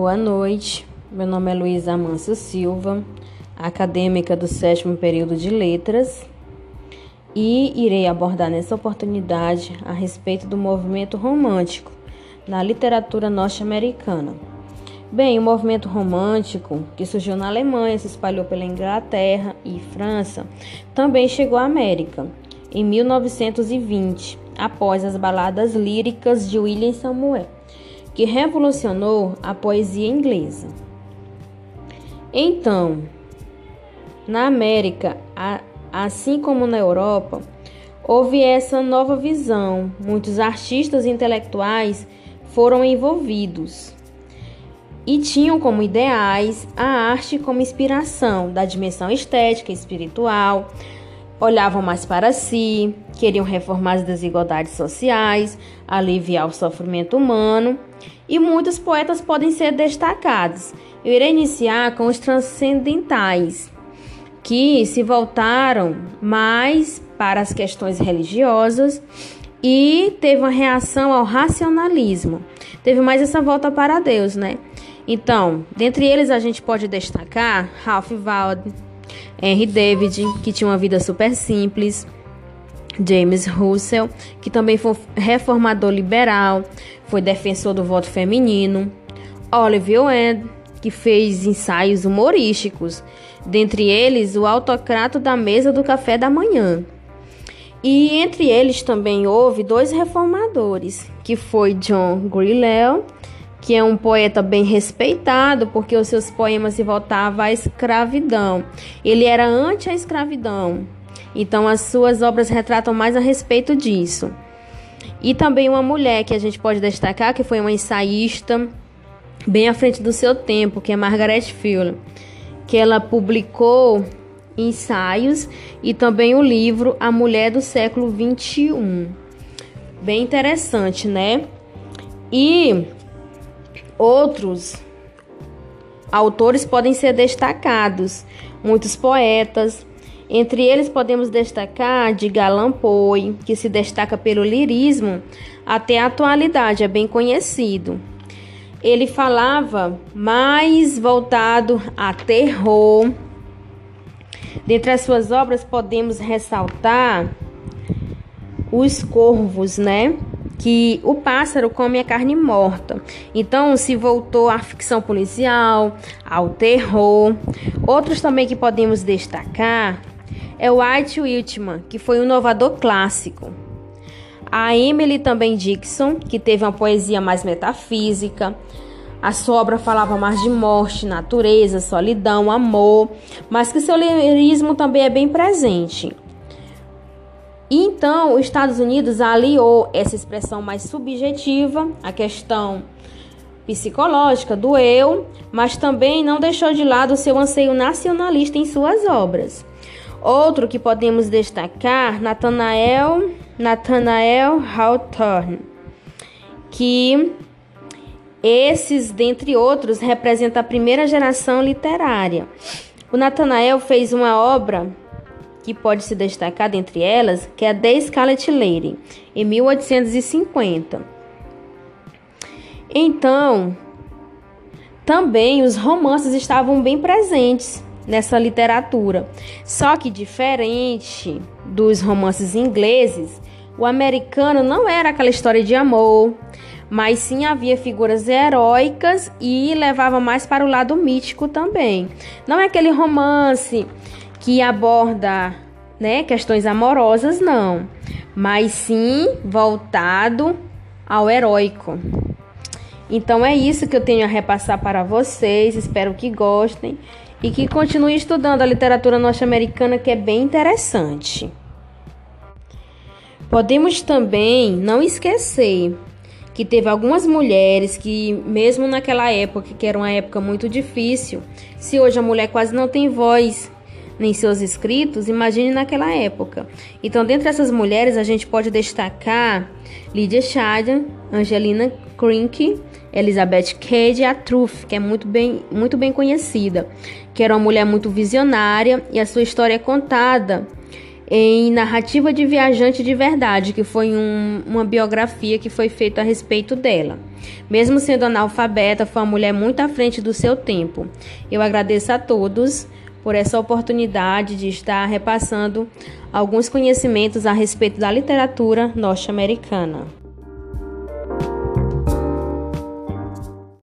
Boa noite, meu nome é Luísa Amâncio Silva, acadêmica do sétimo período de Letras, e irei abordar nessa oportunidade a respeito do movimento romântico na literatura norte-americana. Bem, o movimento romântico, que surgiu na Alemanha, se espalhou pela Inglaterra e França, também chegou à América em 1920, após as baladas líricas de William Samuel, que revolucionou a poesia inglesa. Então, na América, assim como na Europa, houve essa nova visão. Muitos artistas intelectuais foram envolvidos e tinham como ideais a arte como inspiração da dimensão estética e espiritual, olhavam mais para si, queriam reformar as desigualdades sociais, aliviar o sofrimento humano, e muitos poetas podem ser destacados. Eu irei iniciar com os transcendentais, que se voltaram mais para as questões religiosas e teve uma reação ao racionalismo. Teve mais essa volta para Deus, né? Então, dentre eles a gente pode destacar Ralph Waldo, Henry David, que tinha uma vida super simples, James Russell, que também foi reformador liberal, foi defensor do voto feminino, Oliver Wend, que fez ensaios humorísticos, dentre eles o autocrato da mesa do café da manhã. E entre eles também houve dois reformadores, que foi John Greeley que é um poeta bem respeitado, porque os seus poemas se voltavam à escravidão. Ele era anti a escravidão. Então as suas obras retratam mais a respeito disso. E também uma mulher que a gente pode destacar, que foi uma ensaísta bem à frente do seu tempo, que é Margaret Fuller, que ela publicou ensaios e também o livro A Mulher do Século 21. Bem interessante, né? E Outros autores podem ser destacados, muitos poetas. Entre eles podemos destacar de Galan Poe, que se destaca pelo lirismo até a atualidade, é bem conhecido. Ele falava mais voltado a terror. Dentre as suas obras podemos ressaltar Os Corvos, né? Que o pássaro come a carne morta. Então se voltou à ficção policial, ao terror. Outros também que podemos destacar é o White Whitman, que foi um inovador clássico. A Emily também Dixon, que teve uma poesia mais metafísica. A sua obra falava mais de morte, natureza, solidão, amor, mas que seu lirismo também é bem presente. Então, os Estados Unidos aliou essa expressão mais subjetiva, a questão psicológica do eu, mas também não deixou de lado o seu anseio nacionalista em suas obras. Outro que podemos destacar, Nathanael, Nathanael Hawthorne, que esses, dentre outros, representam a primeira geração literária. O Nathanael fez uma obra que pode se destacar dentre elas, que é a The Scarlet Lady, em 1850. Então, também os romances estavam bem presentes nessa literatura. Só que diferente dos romances ingleses, o americano não era aquela história de amor, mas sim havia figuras heróicas e levava mais para o lado mítico também. Não é aquele romance que aborda né, questões amorosas, não, mas sim voltado ao heróico. Então é isso que eu tenho a repassar para vocês. Espero que gostem e que continuem estudando a literatura norte-americana, que é bem interessante. Podemos também não esquecer que teve algumas mulheres que, mesmo naquela época, que era uma época muito difícil, se hoje a mulher quase não tem voz nem seus escritos, imagine naquela época. Então, dentre essas mulheres, a gente pode destacar Lydia Shadyan, Angelina Crink, Elizabeth Cady e a Truth, que é muito bem, muito bem conhecida, que era uma mulher muito visionária e a sua história é contada em Narrativa de Viajante de Verdade, que foi um, uma biografia que foi feita a respeito dela. Mesmo sendo analfabeta, foi uma mulher muito à frente do seu tempo. Eu agradeço a todos por essa oportunidade de estar repassando alguns conhecimentos a respeito da literatura norte-americana.